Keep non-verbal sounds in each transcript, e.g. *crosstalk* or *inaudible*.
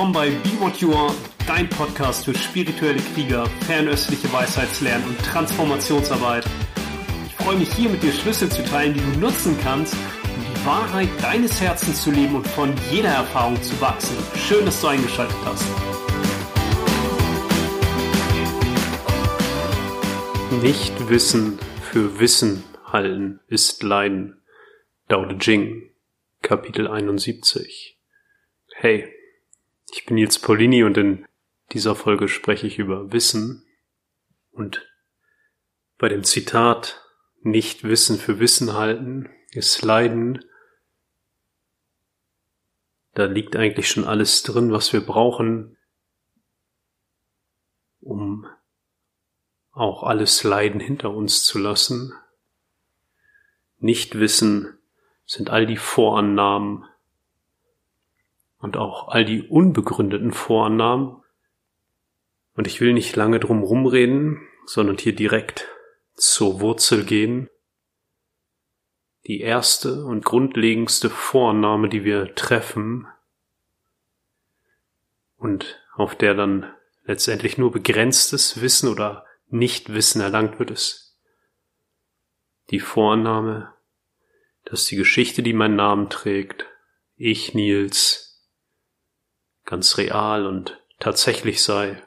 willkommen bei Be What You Are, dein Podcast für spirituelle Krieger, fernöstliche Weisheitslernen und Transformationsarbeit. Ich freue mich hier mit dir Schlüssel zu teilen, die du nutzen kannst, um die Wahrheit deines Herzens zu leben und von jeder Erfahrung zu wachsen. Schön, dass du eingeschaltet hast. Nicht Wissen für Wissen halten ist Leiden. Dao De Jing, Kapitel 71. Hey, ich bin Nils Paulini und in dieser Folge spreche ich über Wissen und bei dem Zitat nicht Wissen für Wissen halten ist Leiden. Da liegt eigentlich schon alles drin, was wir brauchen, um auch alles Leiden hinter uns zu lassen. Nichtwissen sind all die Vorannahmen, und auch all die unbegründeten Vorannahmen. Und ich will nicht lange drum rumreden, sondern hier direkt zur Wurzel gehen. Die erste und grundlegendste Vorannahme, die wir treffen und auf der dann letztendlich nur begrenztes Wissen oder Nichtwissen erlangt wird, ist die Vorannahme, dass die Geschichte, die meinen Namen trägt, ich, Nils, ganz real und tatsächlich sei.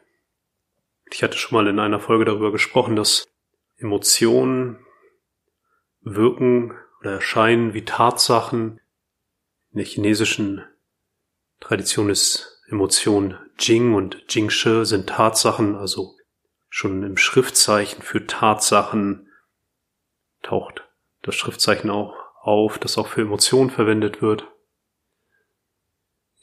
Ich hatte schon mal in einer Folge darüber gesprochen, dass Emotionen wirken oder erscheinen wie Tatsachen. In der chinesischen Tradition ist Emotion Jing und Jingshi sind Tatsachen, also schon im Schriftzeichen für Tatsachen taucht das Schriftzeichen auch auf, das auch für Emotionen verwendet wird.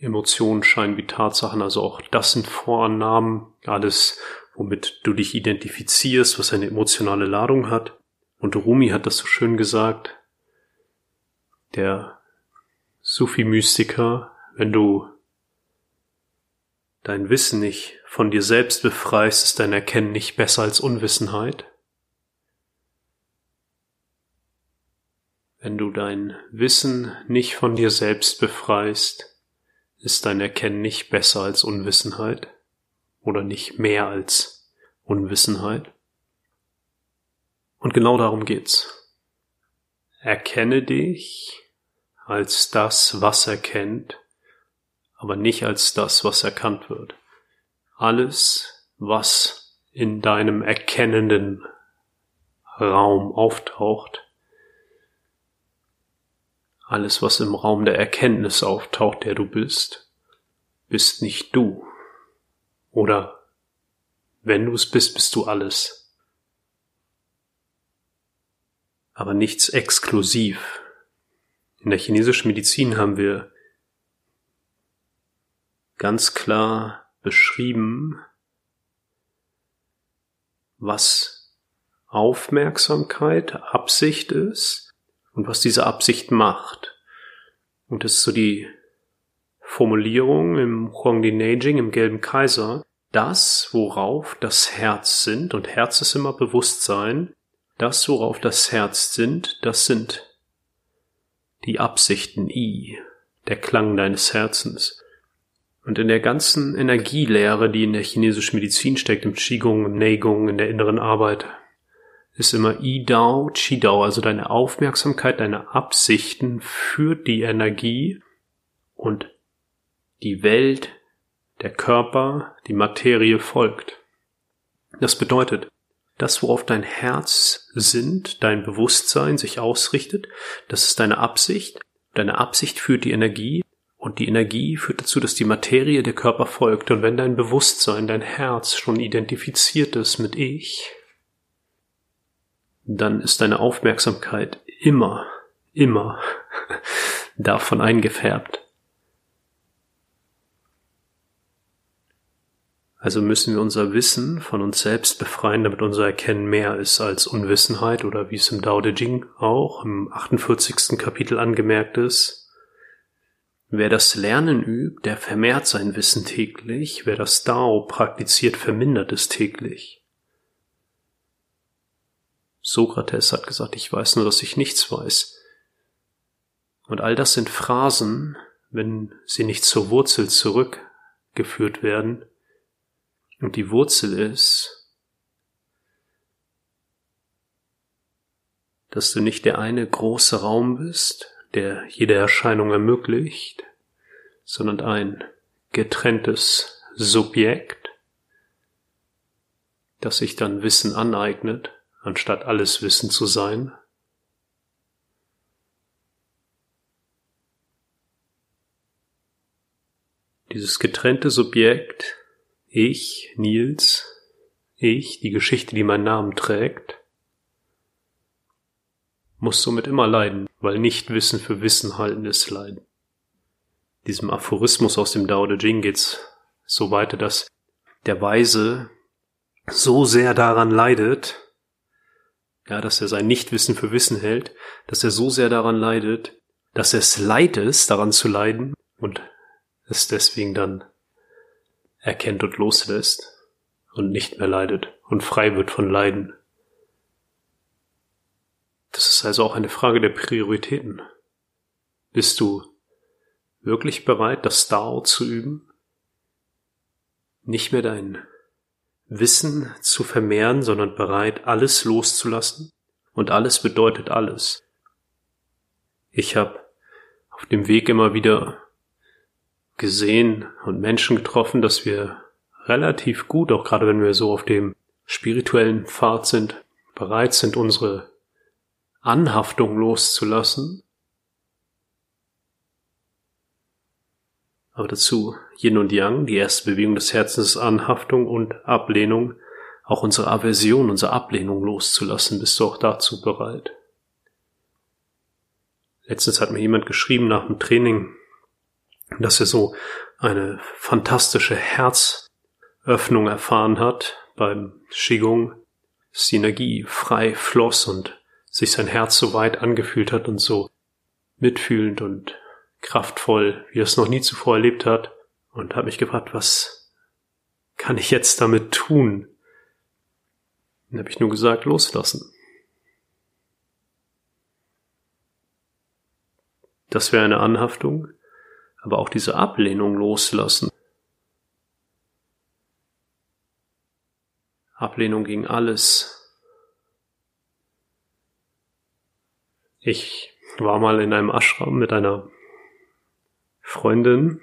Emotionen scheinen wie Tatsachen, also auch das sind Vorannahmen, alles, womit du dich identifizierst, was eine emotionale Ladung hat. Und Rumi hat das so schön gesagt, der Sufi-Mystiker, wenn du dein Wissen nicht von dir selbst befreist, ist dein Erkennen nicht besser als Unwissenheit. Wenn du dein Wissen nicht von dir selbst befreist, ist dein Erkennen nicht besser als Unwissenheit oder nicht mehr als Unwissenheit? Und genau darum geht's. Erkenne dich als das, was erkennt, aber nicht als das, was erkannt wird. Alles, was in deinem erkennenden Raum auftaucht, alles, was im Raum der Erkenntnis auftaucht, der du bist, bist nicht du. Oder wenn du es bist, bist du alles. Aber nichts exklusiv. In der chinesischen Medizin haben wir ganz klar beschrieben, was Aufmerksamkeit, Absicht ist und was diese Absicht macht. Und das ist so die Formulierung im Huangdi Neijing, im Gelben Kaiser, das, worauf das Herz sind, und Herz ist immer Bewusstsein, das, worauf das Herz sind, das sind die Absichten I, der Klang deines Herzens. Und in der ganzen Energielehre, die in der chinesischen Medizin steckt, im Qigong, im Neigong, in der inneren Arbeit, ist immer I-Dao, Chi-Dao, also deine Aufmerksamkeit, deine Absichten führt die Energie und die Welt, der Körper, die Materie folgt. Das bedeutet, das, worauf dein Herz sind, dein Bewusstsein sich ausrichtet, das ist deine Absicht. Deine Absicht führt die Energie und die Energie führt dazu, dass die Materie der Körper folgt. Und wenn dein Bewusstsein, dein Herz schon identifiziert ist mit Ich, dann ist deine Aufmerksamkeit immer, immer *laughs* davon eingefärbt. Also müssen wir unser Wissen von uns selbst befreien, damit unser Erkennen mehr ist als Unwissenheit oder wie es im Dao De Jing auch im 48. Kapitel angemerkt ist. Wer das Lernen übt, der vermehrt sein Wissen täglich. Wer das Dao praktiziert, vermindert es täglich. Sokrates hat gesagt, ich weiß nur, dass ich nichts weiß. Und all das sind Phrasen, wenn sie nicht zur Wurzel zurück geführt werden. Und die Wurzel ist, dass du nicht der eine große Raum bist, der jede Erscheinung ermöglicht, sondern ein getrenntes Subjekt, das sich dann Wissen aneignet, anstatt alles Wissen zu sein. Dieses getrennte Subjekt, ich, Nils, ich, die Geschichte, die meinen Namen trägt, muss somit immer leiden, weil nicht Wissen für Wissen halten ist Leiden. Diesem Aphorismus aus dem Dao De Jing geht's so weiter, dass der Weise so sehr daran leidet, ja, dass er sein Nichtwissen für Wissen hält, dass er so sehr daran leidet, dass er es leid ist, daran zu leiden und es deswegen dann erkennt und loslässt und nicht mehr leidet und frei wird von Leiden. Das ist also auch eine Frage der Prioritäten. Bist du wirklich bereit, das Dao zu üben? Nicht mehr dein Wissen zu vermehren, sondern bereit, alles loszulassen? Und alles bedeutet alles. Ich habe auf dem Weg immer wieder gesehen und Menschen getroffen, dass wir relativ gut, auch gerade wenn wir so auf dem spirituellen Pfad sind, bereit sind, unsere Anhaftung loszulassen. Aber dazu Yin und Yang, die erste Bewegung des Herzens ist Anhaftung und Ablehnung, auch unsere Aversion, unsere Ablehnung loszulassen. Bist du auch dazu bereit? Letztens hat mir jemand geschrieben nach dem Training, dass er so eine fantastische Herzöffnung erfahren hat beim Qigong, dass die Energie frei floss und sich sein Herz so weit angefühlt hat und so mitfühlend und kraftvoll, wie er es noch nie zuvor erlebt hat. Und habe mich gefragt, was kann ich jetzt damit tun? Dann habe ich nur gesagt, loslassen. Das wäre eine Anhaftung, aber auch diese Ablehnung loslassen. Ablehnung gegen alles, Ich war mal in einem Ashram mit einer Freundin.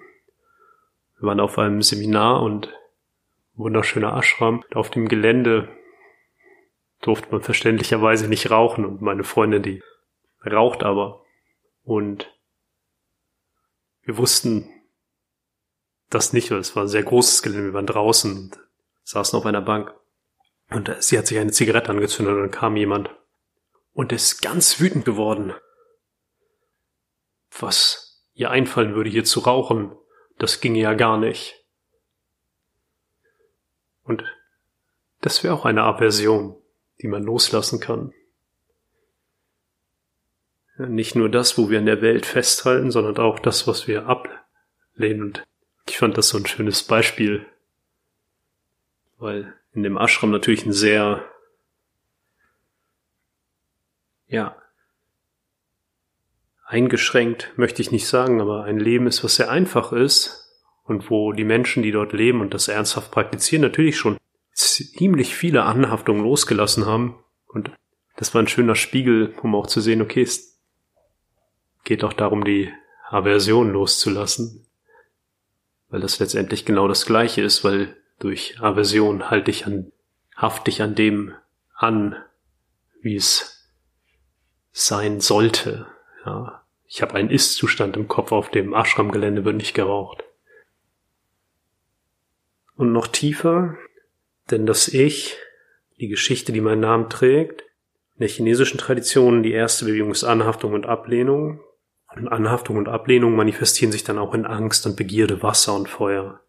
Wir waren auf einem Seminar und wunderschöner Ashram. Auf dem Gelände durfte man verständlicherweise nicht rauchen und meine Freundin, die raucht aber. Und wir wussten das nicht, weil es war ein sehr großes Gelände. Wir waren draußen und saßen auf einer Bank. Und sie hat sich eine Zigarette angezündet und dann kam jemand und ist ganz wütend geworden. Was ihr einfallen würde, hier zu rauchen, das ginge ja gar nicht. Und das wäre auch eine Aversion, die man loslassen kann. Nicht nur das, wo wir in der Welt festhalten, sondern auch das, was wir ablehnen. Und ich fand das so ein schönes Beispiel, weil in dem Ashram natürlich ein sehr ja, eingeschränkt möchte ich nicht sagen, aber ein Leben ist, was sehr einfach ist und wo die Menschen, die dort leben und das ernsthaft praktizieren, natürlich schon ziemlich viele Anhaftungen losgelassen haben. Und das war ein schöner Spiegel, um auch zu sehen, okay, es geht auch darum, die Aversion loszulassen, weil das letztendlich genau das Gleiche ist, weil durch Aversion halte ich an, hafte ich an dem an, wie es sein sollte. Ja, ich habe einen Ist-Zustand im Kopf, auf dem Ashram-Gelände wird nicht geraucht. Und noch tiefer, denn das Ich, die Geschichte, die meinen Namen trägt, in der chinesischen Tradition die erste Bewegung ist Anhaftung und Ablehnung. Und Anhaftung und Ablehnung manifestieren sich dann auch in Angst und Begierde, Wasser und Feuer.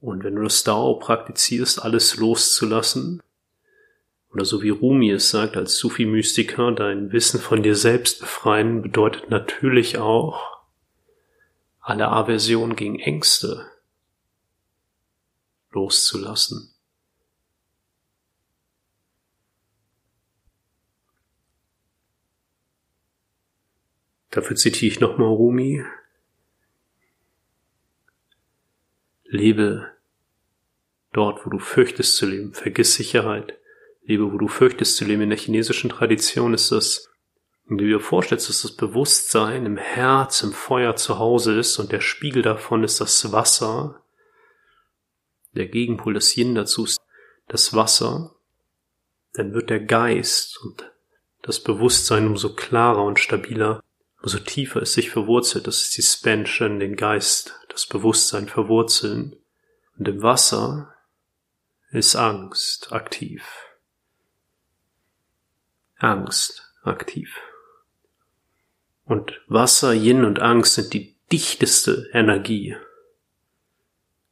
Und wenn du das Dao praktizierst, alles loszulassen, oder so wie Rumi es sagt als Sufi-Mystiker, dein Wissen von dir selbst befreien bedeutet natürlich auch alle Aversion gegen Ängste loszulassen. Dafür zitiere ich nochmal Rumi. Lebe dort, wo du fürchtest zu leben. Vergiss Sicherheit. Lebe, wo du fürchtest zu leben. In der chinesischen Tradition ist das, wenn du dir vorstellst, dass das Bewusstsein im Herz, im Feuer zu Hause ist und der Spiegel davon ist das Wasser. Der Gegenpol, das Yin dazu ist das Wasser. Dann wird der Geist und das Bewusstsein umso klarer und stabiler, umso tiefer es sich verwurzelt. Das ist die Spansion, den Geist, das Bewusstsein verwurzeln. Und im Wasser ist Angst aktiv. Angst aktiv. Und Wasser, Yin und Angst sind die dichteste Energie.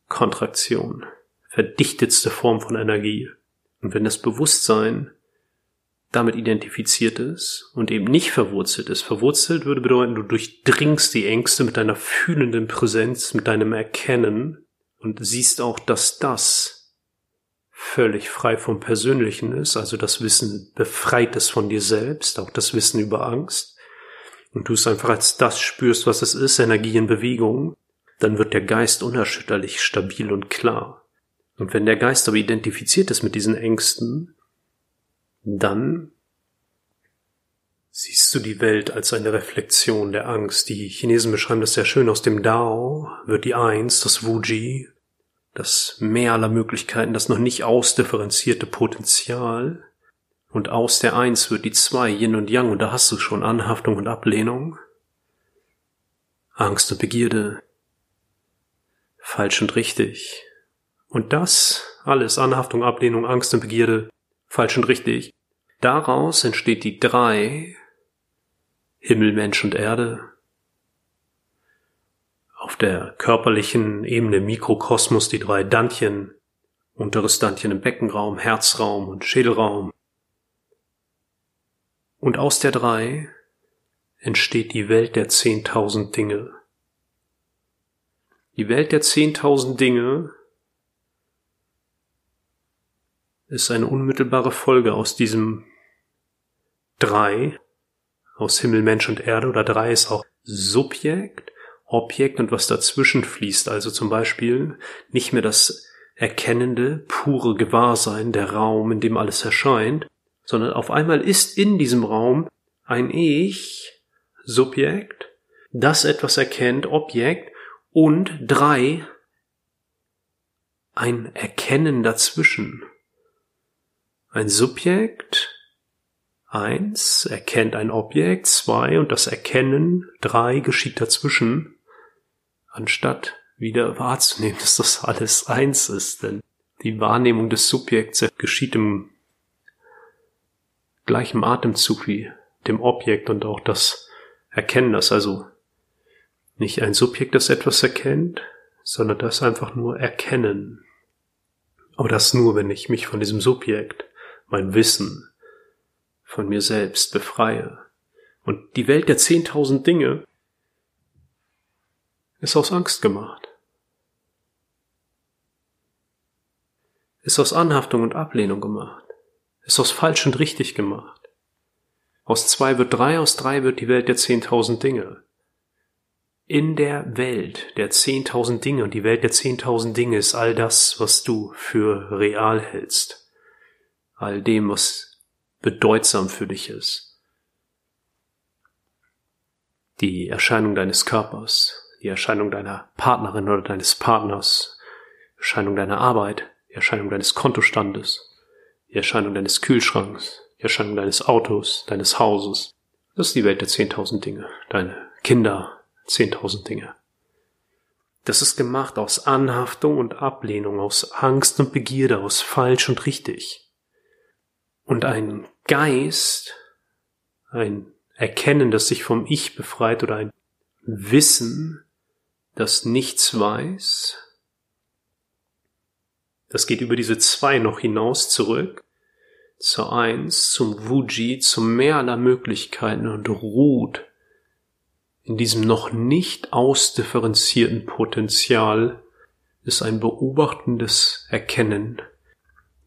Kontraktion, verdichtetste Form von Energie. Und wenn das Bewusstsein damit identifiziert ist und eben nicht verwurzelt ist. Verwurzelt würde bedeuten, du durchdringst die Ängste mit deiner fühlenden Präsenz, mit deinem Erkennen und siehst auch, dass das völlig frei vom Persönlichen ist, also das Wissen befreit ist von dir selbst, auch das Wissen über Angst, und du es einfach als das spürst, was es ist, Energie in Bewegung, dann wird der Geist unerschütterlich stabil und klar. Und wenn der Geist aber identifiziert ist mit diesen Ängsten, dann siehst du die Welt als eine Reflexion der Angst. Die Chinesen beschreiben das sehr schön. Aus dem Dao wird die Eins, das Wuji, das Meer aller Möglichkeiten, das noch nicht ausdifferenzierte Potenzial. Und aus der Eins wird die Zwei, Yin und Yang, und da hast du schon Anhaftung und Ablehnung, Angst und Begierde, falsch und richtig. Und das alles, Anhaftung, Ablehnung, Angst und Begierde, falsch und richtig, Daraus entsteht die drei Himmel, Mensch und Erde. Auf der körperlichen Ebene Mikrokosmos die drei Dantchen, unteres Dantchen im Beckenraum, Herzraum und Schädelraum. Und aus der drei entsteht die Welt der zehntausend Dinge. Die Welt der zehntausend Dinge ist eine unmittelbare Folge aus diesem drei, aus Himmel, Mensch und Erde, oder drei ist auch Subjekt, Objekt und was dazwischen fließt, also zum Beispiel nicht mehr das erkennende, pure Gewahrsein, der Raum, in dem alles erscheint, sondern auf einmal ist in diesem Raum ein Ich, Subjekt, das etwas erkennt, Objekt, und drei, ein Erkennen dazwischen. Ein Subjekt, eins, erkennt ein Objekt, zwei, und das Erkennen, drei, geschieht dazwischen, anstatt wieder wahrzunehmen, *laughs* dass das alles eins ist, denn die Wahrnehmung des Subjekts geschieht im gleichen Atemzug wie dem Objekt und auch das Erkennen, das also nicht ein Subjekt, das etwas erkennt, sondern das einfach nur erkennen. Aber das nur, wenn ich mich von diesem Subjekt mein Wissen von mir selbst befreie. Und die Welt der zehntausend Dinge ist aus Angst gemacht. Ist aus Anhaftung und Ablehnung gemacht. Ist aus falsch und richtig gemacht. Aus zwei wird drei, aus drei wird die Welt der zehntausend Dinge. In der Welt der zehntausend Dinge und die Welt der zehntausend Dinge ist all das, was du für real hältst all dem, was bedeutsam für dich ist. Die Erscheinung deines Körpers, die Erscheinung deiner Partnerin oder deines Partners, die Erscheinung deiner Arbeit, die Erscheinung deines Kontostandes, die Erscheinung deines Kühlschranks, die Erscheinung deines Autos, deines Hauses. Das ist die Welt der zehntausend Dinge. Deine Kinder, zehntausend Dinge. Das ist gemacht aus Anhaftung und Ablehnung, aus Angst und Begierde, aus falsch und richtig. Und ein Geist, ein Erkennen, das sich vom Ich befreit oder ein Wissen, das nichts weiß, das geht über diese zwei noch hinaus zurück. Zur Eins, zum Wuji, zum Meer aller Möglichkeiten und ruht in diesem noch nicht ausdifferenzierten Potenzial ist ein beobachtendes Erkennen.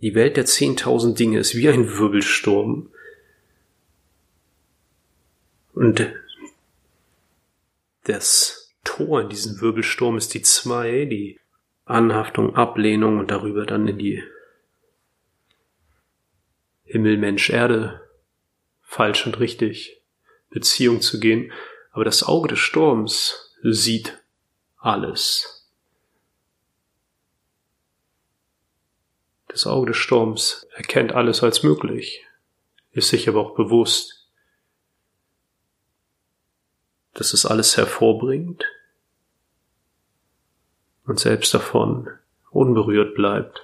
Die Welt der zehntausend Dinge ist wie ein Wirbelsturm. Und das Tor in diesem Wirbelsturm ist die zwei, die Anhaftung, Ablehnung und darüber dann in die Himmel, Mensch, Erde, falsch und richtig, Beziehung zu gehen. Aber das Auge des Sturms sieht alles. Das Auge des Sturms erkennt alles als möglich, ist sich aber auch bewusst, dass es alles hervorbringt und selbst davon unberührt bleibt.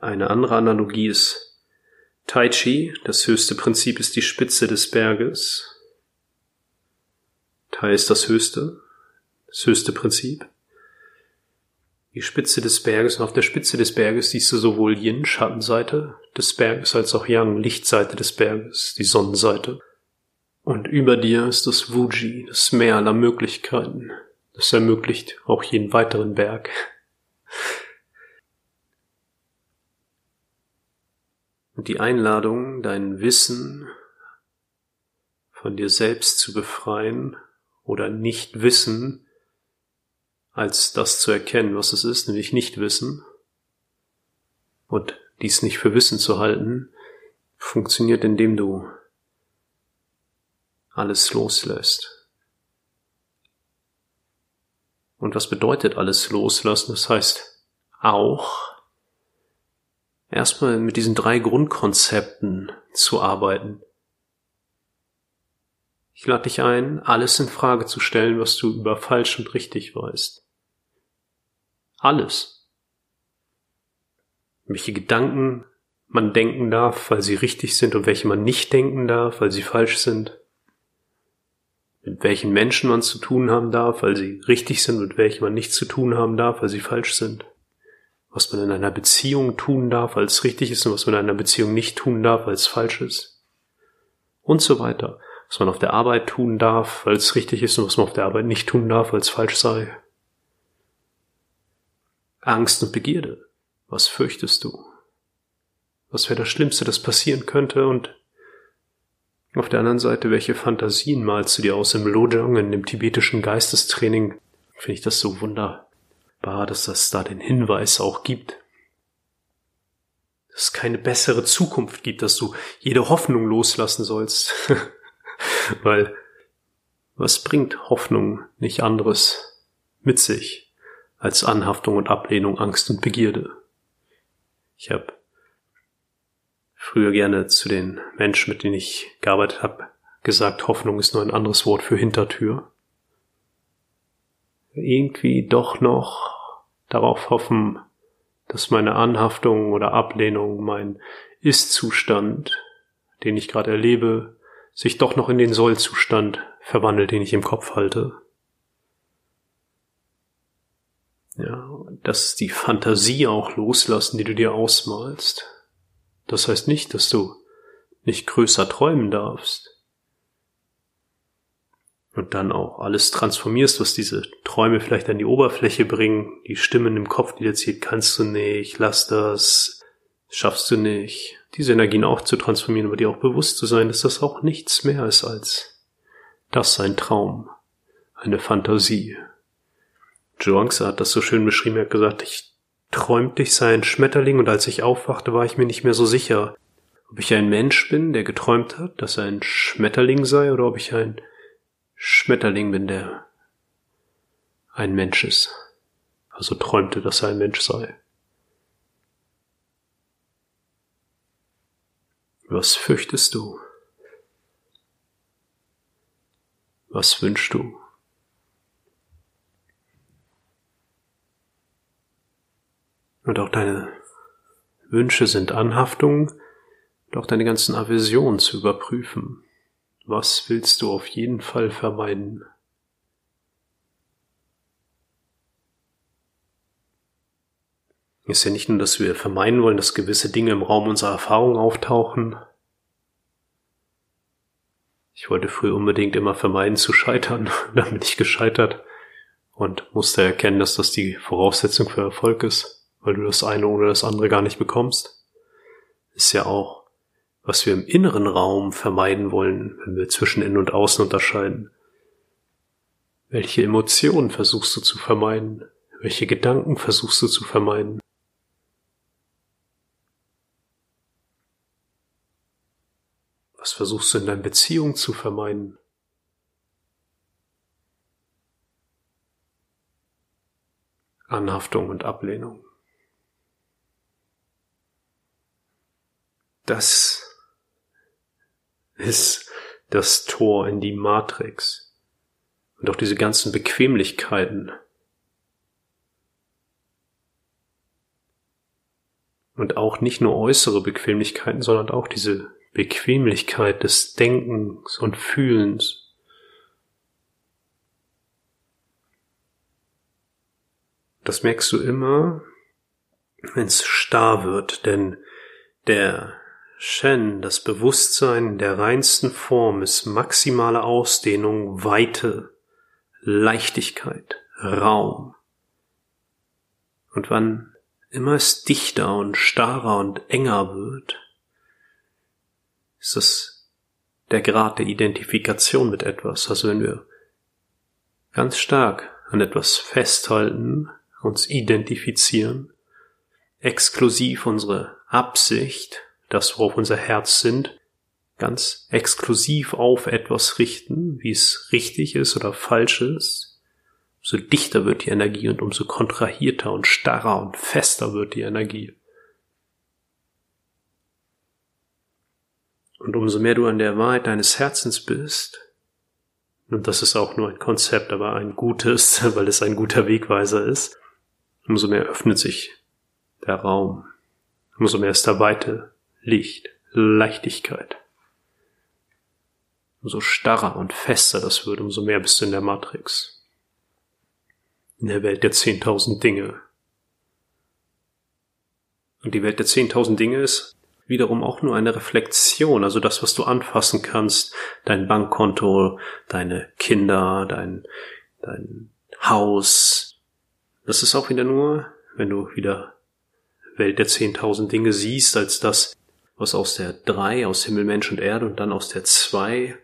Eine andere Analogie ist Tai Chi. Das höchste Prinzip ist die Spitze des Berges. Tai ist das höchste, das höchste Prinzip. Die Spitze des Berges und auf der Spitze des Berges siehst du sowohl Yin, Schattenseite des Berges, als auch Yang, Lichtseite des Berges, die Sonnenseite. Und über dir ist das Wuji, das Meer aller Möglichkeiten. Das ermöglicht auch jeden weiteren Berg. Und die Einladung, dein Wissen von dir selbst zu befreien oder nicht wissen, als das zu erkennen, was es ist, nämlich nicht wissen, und dies nicht für Wissen zu halten, funktioniert, indem du alles loslässt. Und was bedeutet alles loslassen? Das heißt auch erstmal mit diesen drei Grundkonzepten zu arbeiten. Ich lade dich ein, alles in Frage zu stellen, was du über falsch und richtig weißt. Alles. Welche Gedanken man denken darf, weil sie richtig sind und welche man nicht denken darf, weil sie falsch sind mit welchen Menschen man zu tun haben darf, weil sie richtig sind, mit welchen man nichts zu tun haben darf, weil sie falsch sind. Was man in einer Beziehung tun darf, weil es richtig ist und was man in einer Beziehung nicht tun darf, weil es falsch ist. Und so weiter. Was man auf der Arbeit tun darf, weil es richtig ist und was man auf der Arbeit nicht tun darf, weil es falsch sei. Angst und Begierde. Was fürchtest du? Was wäre das Schlimmste, das passieren könnte und auf der anderen Seite, welche Fantasien malst du dir aus im Lojong, in dem tibetischen Geistestraining? Finde ich das so wunderbar, dass das da den Hinweis auch gibt. Dass es keine bessere Zukunft gibt, dass du jede Hoffnung loslassen sollst. *laughs* Weil was bringt Hoffnung nicht anderes mit sich als Anhaftung und Ablehnung, Angst und Begierde? Ich habe früher gerne zu den Menschen, mit denen ich gearbeitet habe, gesagt, Hoffnung ist nur ein anderes Wort für Hintertür. Irgendwie doch noch darauf hoffen, dass meine Anhaftung oder Ablehnung, mein Ist-Zustand, den ich gerade erlebe, sich doch noch in den Soll-Zustand verwandelt, den ich im Kopf halte. Ja, dass die Fantasie auch loslassen, die du dir ausmalst. Das heißt nicht, dass du nicht größer träumen darfst. Und dann auch alles transformierst, was diese Träume vielleicht an die Oberfläche bringen, die Stimmen im Kopf, die dir zieht, kannst du nicht, lass das, schaffst du nicht. Diese Energien auch zu transformieren, aber dir auch bewusst zu sein, dass das auch nichts mehr ist als das ein Traum, eine Fantasie. Joangsa hat das so schön beschrieben, er hat gesagt, ich träumte ich sei ein Schmetterling und als ich aufwachte, war ich mir nicht mehr so sicher, ob ich ein Mensch bin, der geträumt hat, dass er ein Schmetterling sei, oder ob ich ein Schmetterling bin, der ein Mensch ist. Also träumte, dass er ein Mensch sei. Was fürchtest du? Was wünschst du? Und auch deine Wünsche sind Anhaftungen auch deine ganzen Aversionen zu überprüfen. Was willst du auf jeden Fall vermeiden? Ist ja nicht nur, dass wir vermeiden wollen, dass gewisse Dinge im Raum unserer Erfahrung auftauchen. Ich wollte früher unbedingt immer vermeiden zu scheitern, *laughs* dann bin ich gescheitert und musste erkennen, dass das die Voraussetzung für Erfolg ist weil du das eine oder das andere gar nicht bekommst, ist ja auch, was wir im inneren Raum vermeiden wollen, wenn wir zwischen Innen und Außen unterscheiden. Welche Emotionen versuchst du zu vermeiden? Welche Gedanken versuchst du zu vermeiden? Was versuchst du in deiner Beziehung zu vermeiden? Anhaftung und Ablehnung. Das ist das Tor in die Matrix. Und auch diese ganzen Bequemlichkeiten. Und auch nicht nur äußere Bequemlichkeiten, sondern auch diese Bequemlichkeit des Denkens und Fühlens. Das merkst du immer, wenn es starr wird, denn der Shen, das Bewusstsein der reinsten Form, ist maximale Ausdehnung, Weite, Leichtigkeit, Raum. Und wann immer es dichter und starrer und enger wird, ist das der Grad der Identifikation mit etwas. Also wenn wir ganz stark an etwas festhalten, uns identifizieren, exklusiv unsere Absicht, das worauf unser Herz sind, ganz exklusiv auf etwas richten, wie es richtig ist oder falsch ist, umso dichter wird die Energie und umso kontrahierter und starrer und fester wird die Energie. Und umso mehr du an der Wahrheit deines Herzens bist, und das ist auch nur ein Konzept, aber ein gutes, *laughs* weil es ein guter Wegweiser ist, umso mehr öffnet sich der Raum, umso mehr ist da Weite, Licht, Leichtigkeit. Umso starrer und fester das wird, umso mehr bist du in der Matrix. In der Welt der zehntausend Dinge. Und die Welt der zehntausend Dinge ist wiederum auch nur eine Reflexion, also das, was du anfassen kannst, dein Bankkonto, deine Kinder, dein, dein Haus. Das ist auch wieder nur, wenn du wieder Welt der zehntausend Dinge siehst, als das, was aus der drei, aus Himmel, Mensch und Erde und dann aus der zwei,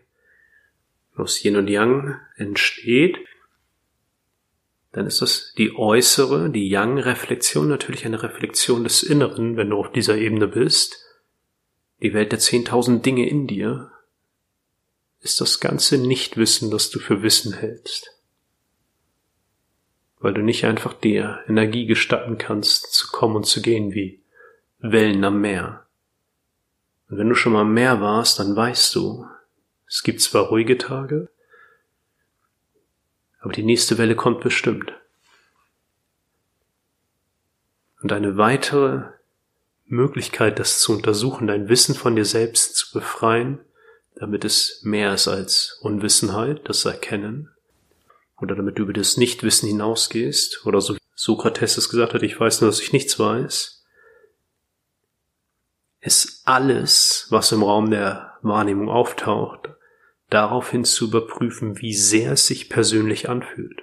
aus Yin und Yang entsteht, dann ist das die äußere, die Yang-Reflexion natürlich eine Reflexion des Inneren, wenn du auf dieser Ebene bist die Welt der zehntausend Dinge in dir, ist das ganze Nichtwissen, das du für Wissen hältst. Weil du nicht einfach der Energie gestatten kannst, zu kommen und zu gehen wie Wellen am Meer. Und wenn du schon mal am Meer warst, dann weißt du, es gibt zwar ruhige Tage, aber die nächste Welle kommt bestimmt. Und eine weitere Möglichkeit, das zu untersuchen, dein Wissen von dir selbst zu befreien, damit es mehr ist als Unwissenheit, das Erkennen, oder damit du über das Nichtwissen hinausgehst, oder so Sokrates es gesagt hat, ich weiß nur, dass ich nichts weiß, ist alles, was im Raum der Wahrnehmung auftaucht, daraufhin zu überprüfen, wie sehr es sich persönlich anfühlt.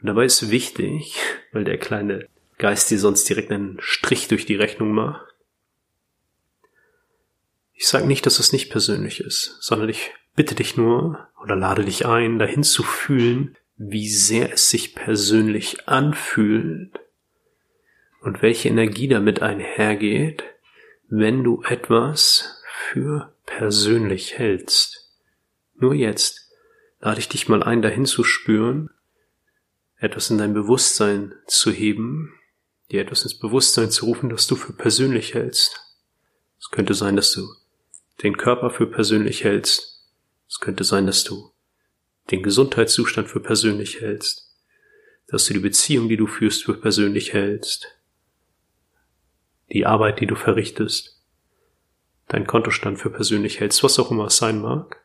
Und dabei ist wichtig, weil der kleine Geist dir sonst direkt einen Strich durch die Rechnung macht, ich sage nicht, dass es nicht persönlich ist, sondern ich bitte dich nur oder lade dich ein, dahin zu fühlen, wie sehr es sich persönlich anfühlt und welche Energie damit einhergeht, wenn du etwas für persönlich hältst. Nur jetzt lade ich dich mal ein, dahin zu spüren, etwas in dein Bewusstsein zu heben, dir etwas ins Bewusstsein zu rufen, das du für persönlich hältst. Es könnte sein, dass du den Körper für persönlich hältst. Es könnte sein, dass du den Gesundheitszustand für persönlich hältst, dass du die Beziehung, die du führst, für persönlich hältst, die Arbeit, die du verrichtest, dein Kontostand für persönlich hältst, was auch immer es sein mag.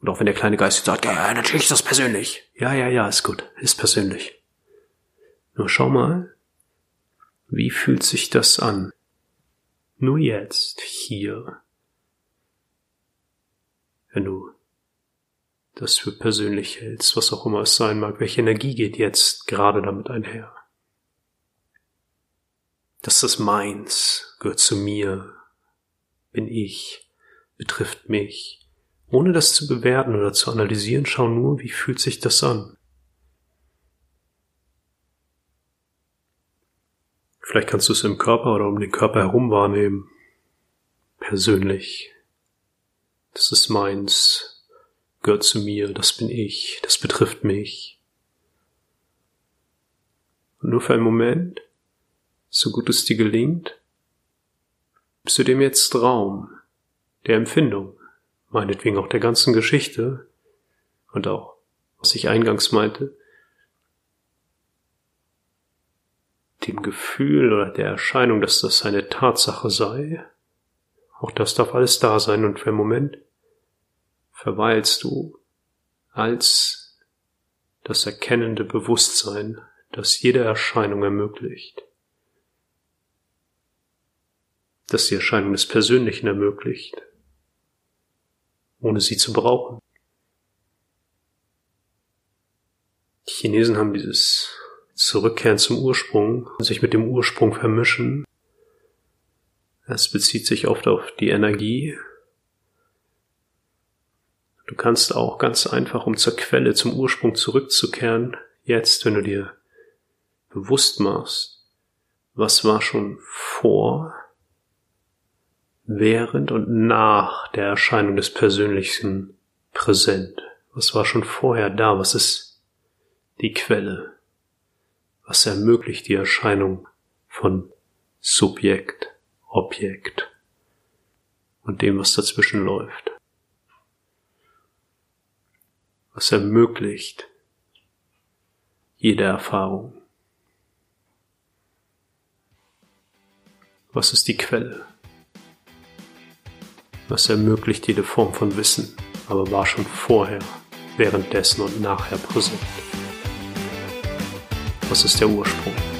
Und auch wenn der kleine Geist sagt, ja, natürlich ist das persönlich. Ja, ja, ja, ist gut, ist persönlich. Nur schau mal, wie fühlt sich das an? Nur jetzt, hier. Wenn du das für persönlich hältst, was auch immer es sein mag, welche Energie geht jetzt gerade damit einher? Das ist meins, gehört zu mir, bin ich, betrifft mich, Ohne das zu bewerten oder zu analysieren, schau nur, wie fühlt sich das an. Vielleicht kannst du es im Körper oder um den Körper herum wahrnehmen. Persönlich. Das ist meins, gehört zu mir, das bin ich, das betrifft mich. Und nur für einen Moment, so gut es dir gelingt, gibst du dem jetzt Raum, der Empfindung, meinetwegen auch der ganzen Geschichte und auch, was ich eingangs meinte, dem Gefühl oder der Erscheinung, dass das eine Tatsache sei. Auch das darf alles da sein und für einen Moment verweilst du als das erkennende Bewusstsein, das jede Erscheinung ermöglicht, das die Erscheinung des Persönlichen ermöglicht, ohne sie zu brauchen. Die Chinesen haben dieses Zurückkehren zum Ursprung, sich mit dem Ursprung vermischen. Es bezieht sich oft auf die Energie. Du kannst auch ganz einfach, um zur Quelle, zum Ursprung zurückzukehren, jetzt, wenn du dir bewusst machst, was war schon vor, während und nach der Erscheinung des Persönlichen präsent. Was war schon vorher da? Was ist die Quelle? was ermöglicht die Erscheinung von Subjekt, Objekt und dem, was dazwischen läuft. Was ermöglicht jede Erfahrung. Was ist die Quelle? Was ermöglicht jede Form von Wissen, aber war schon vorher, währenddessen und nachher präsent? Was ist der Ursprung?